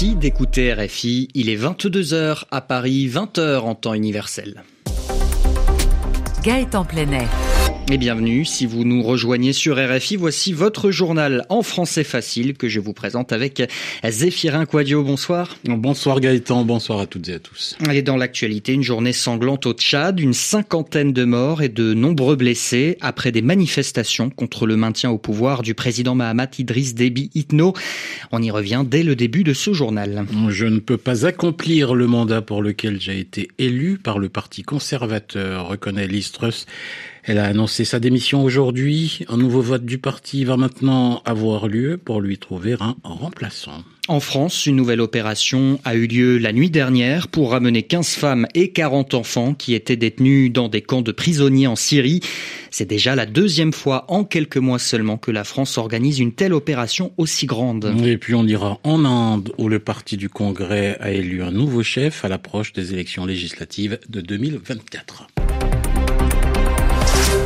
Merci d'écouter RFI. Il est 22h à Paris, 20h en temps universel. Gaëtan Plenet. Et bienvenue, si vous nous rejoignez sur RFI, voici votre journal en français facile que je vous présente avec Zéphirin Quadio. Bonsoir. Bonsoir Gaëtan, bonsoir à toutes et à tous. Et dans l'actualité, une journée sanglante au Tchad, une cinquantaine de morts et de nombreux blessés après des manifestations contre le maintien au pouvoir du président Mahamat Idriss Déby Itno. On y revient dès le début de ce journal. Je ne peux pas accomplir le mandat pour lequel j'ai été élu par le parti conservateur, reconnaît Listrus. Elle a annoncé sa démission aujourd'hui. Un nouveau vote du parti va maintenant avoir lieu pour lui trouver un remplaçant. En France, une nouvelle opération a eu lieu la nuit dernière pour ramener 15 femmes et 40 enfants qui étaient détenus dans des camps de prisonniers en Syrie. C'est déjà la deuxième fois en quelques mois seulement que la France organise une telle opération aussi grande. Et puis on ira en Inde où le parti du Congrès a élu un nouveau chef à l'approche des élections législatives de 2024.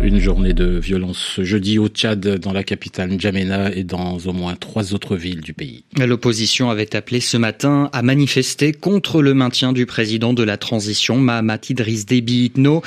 Une journée de violence ce jeudi au Tchad, dans la capitale N'Djamena et dans au moins trois autres villes du pays. L'opposition avait appelé ce matin à manifester contre le maintien du président de la transition, Mahamat Idriss Déby Itno.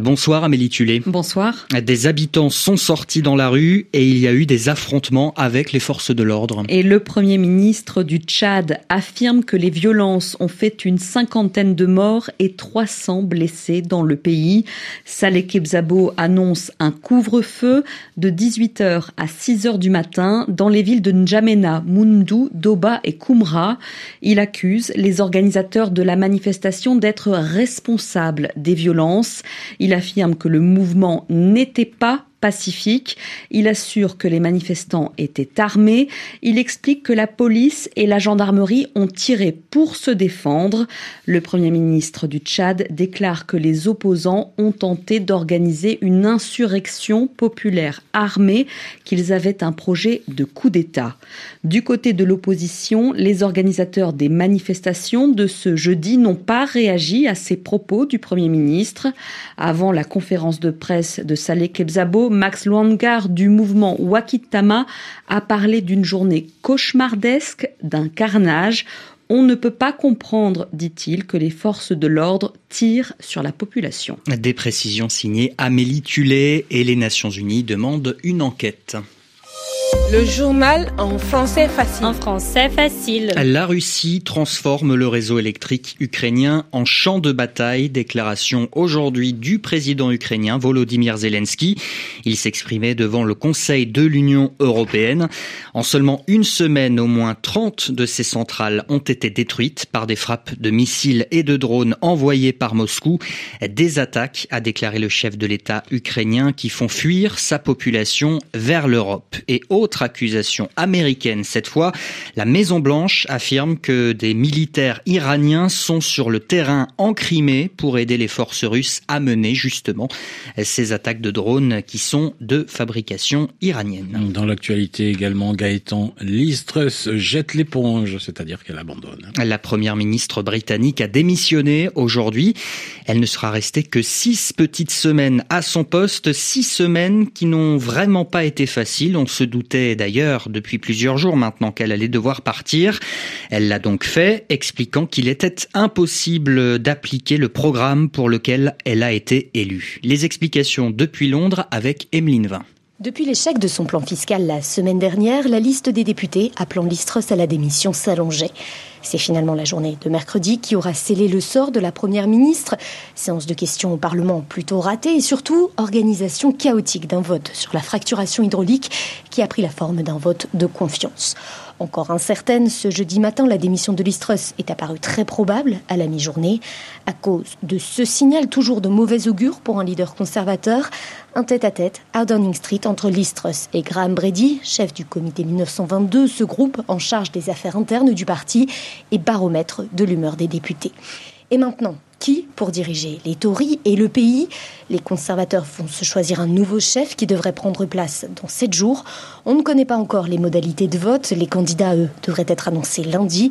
Bonsoir Amélie Tulé. Bonsoir. Des habitants sont sortis dans la rue et il y a eu des affrontements avec les forces de l'ordre. Et le premier ministre du Tchad affirme que les violences ont fait une cinquantaine de morts et 300 blessés dans le pays. Saleh Kebzabo annonce un couvre-feu de 18h à 6h du matin dans les villes de N'Djamena, Mundu, Doba et Koumra. Il accuse les organisateurs de la manifestation d'être responsables des violences. Il affirme que le mouvement n'était pas pacifique. Il assure que les manifestants étaient armés. Il explique que la police et la gendarmerie ont tiré pour se défendre. Le Premier ministre du Tchad déclare que les opposants ont tenté d'organiser une insurrection populaire armée, qu'ils avaient un projet de coup d'État. Du côté de l'opposition, les organisateurs des manifestations de ce jeudi n'ont pas réagi à ces propos du Premier ministre. Avant la conférence de presse de Saleh Kebzabo, Max Luangar du mouvement Wakitama a parlé d'une journée cauchemardesque, d'un carnage. On ne peut pas comprendre, dit-il, que les forces de l'ordre tirent sur la population. Des précisions signées Amélie Tulé et les Nations Unies demandent une enquête. Le journal en français facile. En français facile. La Russie transforme le réseau électrique ukrainien en champ de bataille. Déclaration aujourd'hui du président ukrainien Volodymyr Zelensky. Il s'exprimait devant le Conseil de l'Union européenne. En seulement une semaine, au moins 30 de ces centrales ont été détruites par des frappes de missiles et de drones envoyés par Moscou. Des attaques, a déclaré le chef de l'État ukrainien, qui font fuir sa population vers l'Europe. Et autre accusation américaine cette fois. La Maison Blanche affirme que des militaires iraniens sont sur le terrain en Crimée pour aider les forces russes à mener justement ces attaques de drones qui sont de fabrication iranienne. Dans l'actualité également, Gaëtan Listrus jette l'éponge, c'est-à-dire qu'elle abandonne. La première ministre britannique a démissionné aujourd'hui. Elle ne sera restée que six petites semaines à son poste, six semaines qui n'ont vraiment pas été faciles. On se d'ailleurs depuis plusieurs jours maintenant qu'elle allait devoir partir. Elle l'a donc fait, expliquant qu'il était impossible d'appliquer le programme pour lequel elle a été élue. Les explications depuis Londres avec Emeline Vin. Depuis l'échec de son plan fiscal la semaine dernière, la liste des députés appelant Listros à la démission s'allongeait. C'est finalement la journée de mercredi qui aura scellé le sort de la Première ministre. Séance de questions au Parlement plutôt ratée et surtout organisation chaotique d'un vote sur la fracturation hydraulique qui a pris la forme d'un vote de confiance. Encore incertaine, ce jeudi matin, la démission de Listrus est apparue très probable à la mi-journée. À cause de ce signal toujours de mauvais augure pour un leader conservateur, un tête-à-tête à Downing Street entre Listrus et Graham Brady, chef du comité 1922, ce groupe en charge des affaires internes du parti et baromètre de l'humeur des députés. Et maintenant, qui pour diriger les Tories et le pays Les conservateurs vont se choisir un nouveau chef qui devrait prendre place dans sept jours. On ne connaît pas encore les modalités de vote. Les candidats, eux, devraient être annoncés lundi.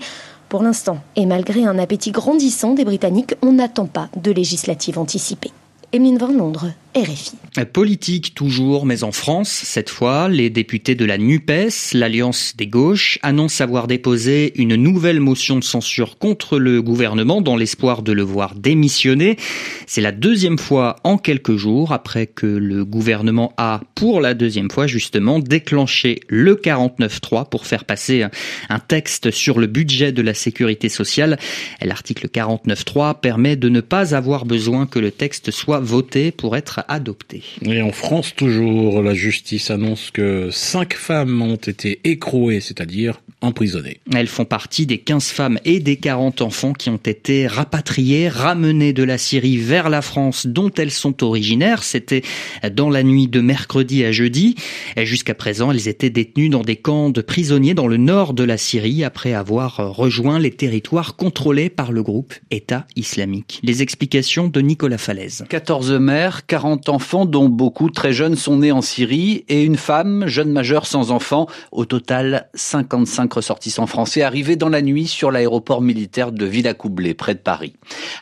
Pour l'instant, et malgré un appétit grandissant des Britanniques, on n'attend pas de législative anticipée. Emeline Van Londres, Politique toujours, mais en France, cette fois, les députés de la NUPES, l'Alliance des gauches, annoncent avoir déposé une nouvelle motion de censure contre le gouvernement dans l'espoir de le voir démissionner. C'est la deuxième fois en quelques jours après que le gouvernement a, pour la deuxième fois justement, déclenché le 49.3 pour faire passer un texte sur le budget de la sécurité sociale. L'article 49.3 permet de ne pas avoir besoin que le texte soit voté pour être adopté. Et en France toujours, la justice annonce que cinq femmes ont été écrouées, c'est-à-dire emprisonnées. Elles font partie des 15 femmes et des 40 enfants qui ont été rapatriés, ramenés de la Syrie vers la France dont elles sont originaires. C'était dans la nuit de mercredi à jeudi. Jusqu'à présent, elles étaient détenues dans des camps de prisonniers dans le nord de la Syrie après avoir rejoint les territoires contrôlés par le groupe État islamique. Les explications de Nicolas Falaise. 14 mères, 40 enfants dont beaucoup très jeunes sont nés en Syrie et une femme, jeune majeure sans enfants. Au total, 55 ressortissants français arrivés dans la nuit sur l'aéroport militaire de Villacoublay, près de Paris.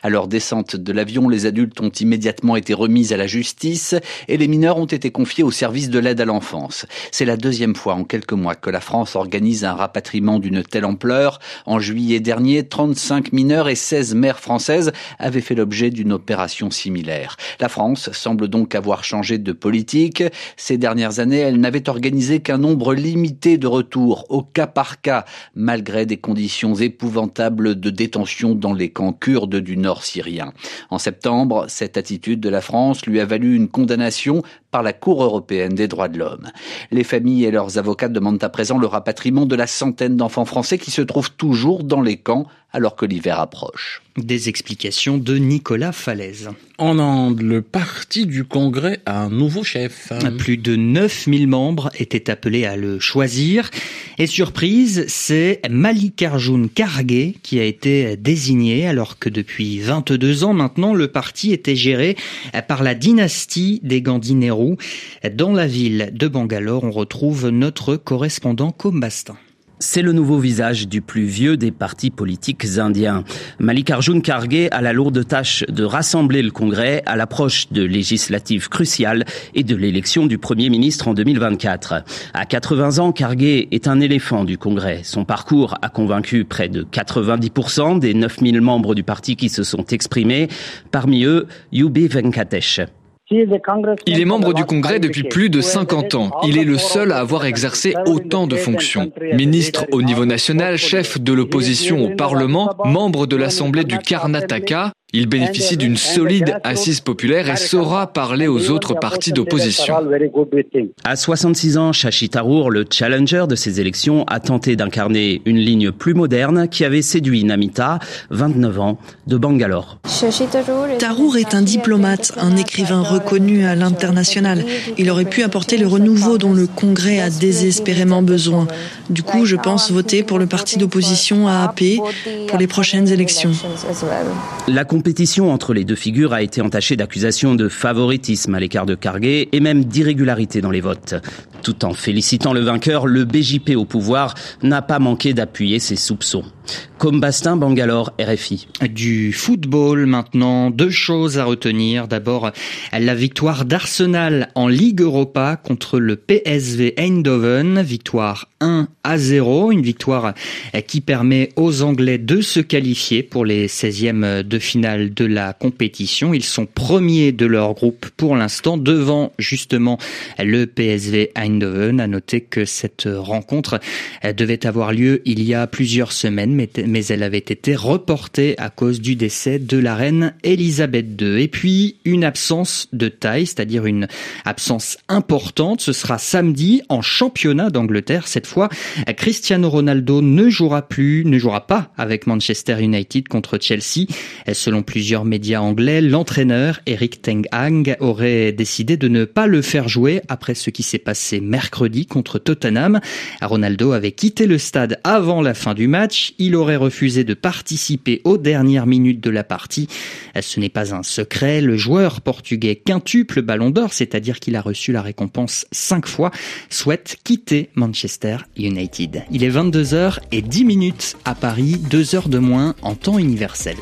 À leur descente de l'avion, les adultes ont immédiatement été remis à la justice et les mineurs ont été confiés au service de l'aide à l'enfance. C'est la deuxième fois en quelques mois que la France organise un rapatriement d'une telle ampleur. En juillet dernier, 35 mineurs et 16 mères françaises avaient fait l'objet d'une opération similaire. La France semble donc avoir changé de politique. Ces dernières années, elle n'avait organisé qu'un nombre limité de retours au cas par cas, malgré des conditions épouvantables de détention dans les camps kurdes du nord syrien. En septembre, cette attitude de la France lui a valu une condamnation par la Cour européenne des droits de l'homme. Les familles et leurs avocats demandent à présent le rapatriement de la centaine d'enfants français qui se trouvent toujours dans les camps alors que l'hiver approche. Des explications de Nicolas Falaise. En Inde, le parti du Congrès a un nouveau chef. Plus de 9000 membres étaient appelés à le choisir. Et surprise, c'est Mallikarjun Kharge qui a été désigné alors que depuis 22 ans maintenant, le parti était géré par la dynastie des Gandhi Nehru. Dans la ville de Bangalore, on retrouve notre correspondant Kombastin. C'est le nouveau visage du plus vieux des partis politiques indiens. Mallikarjun Kharge a la lourde tâche de rassembler le Congrès à l'approche de législatives cruciales et de l'élection du Premier ministre en 2024. À 80 ans, Kharge est un éléphant du Congrès. Son parcours a convaincu près de 90% des 9000 membres du parti qui se sont exprimés, parmi eux Yubi Venkatesh. Il est membre du Congrès depuis plus de 50 ans. Il est le seul à avoir exercé autant de fonctions. Ministre au niveau national, chef de l'opposition au Parlement, membre de l'Assemblée du Karnataka, il bénéficie d'une solide assise populaire et saura parler aux autres partis d'opposition. À 66 ans, Shashi Tharoor, le challenger de ces élections, a tenté d'incarner une ligne plus moderne qui avait séduit Namita, 29 ans, de Bangalore. Tharoor est un diplomate, un écrivain reconnu à l'international. Il aurait pu apporter le renouveau dont le Congrès a désespérément besoin. Du coup, je pense voter pour le parti d'opposition AAP pour les prochaines élections. La compétition entre les deux figures a été entachée d'accusations de favoritisme à l'écart de Carguet et même d'irrégularité dans les votes. Tout en félicitant le vainqueur, le BJP au pouvoir n'a pas manqué d'appuyer ses soupçons. Comme Bastin Bangalore, RFI. Du football maintenant, deux choses à retenir. D'abord, la victoire d'Arsenal en Ligue Europa contre le PSV Eindhoven, victoire 1 à 0, une victoire qui permet aux Anglais de se qualifier pour les 16e de finale de la compétition. Ils sont premiers de leur groupe pour l'instant devant justement le PSV Eindhoven. À noter que cette rencontre devait avoir lieu il y a plusieurs semaines mais, elle avait été reportée à cause du décès de la reine Elisabeth II. Et puis, une absence de taille, c'est-à-dire une absence importante, ce sera samedi en championnat d'Angleterre. Cette fois, Cristiano Ronaldo ne jouera plus, ne jouera pas avec Manchester United contre Chelsea. Selon plusieurs médias anglais, l'entraîneur Eric Ten Hag aurait décidé de ne pas le faire jouer après ce qui s'est passé mercredi contre Tottenham. Ronaldo avait quitté le stade avant la fin du match il aurait refusé de participer aux dernières minutes de la partie. Ce n'est pas un secret, le joueur portugais quintuple ballon d'or, c'est-à-dire qu'il a reçu la récompense cinq fois, souhaite quitter Manchester United. Il est 22h et 10 minutes à Paris, 2 heures de moins en temps universel.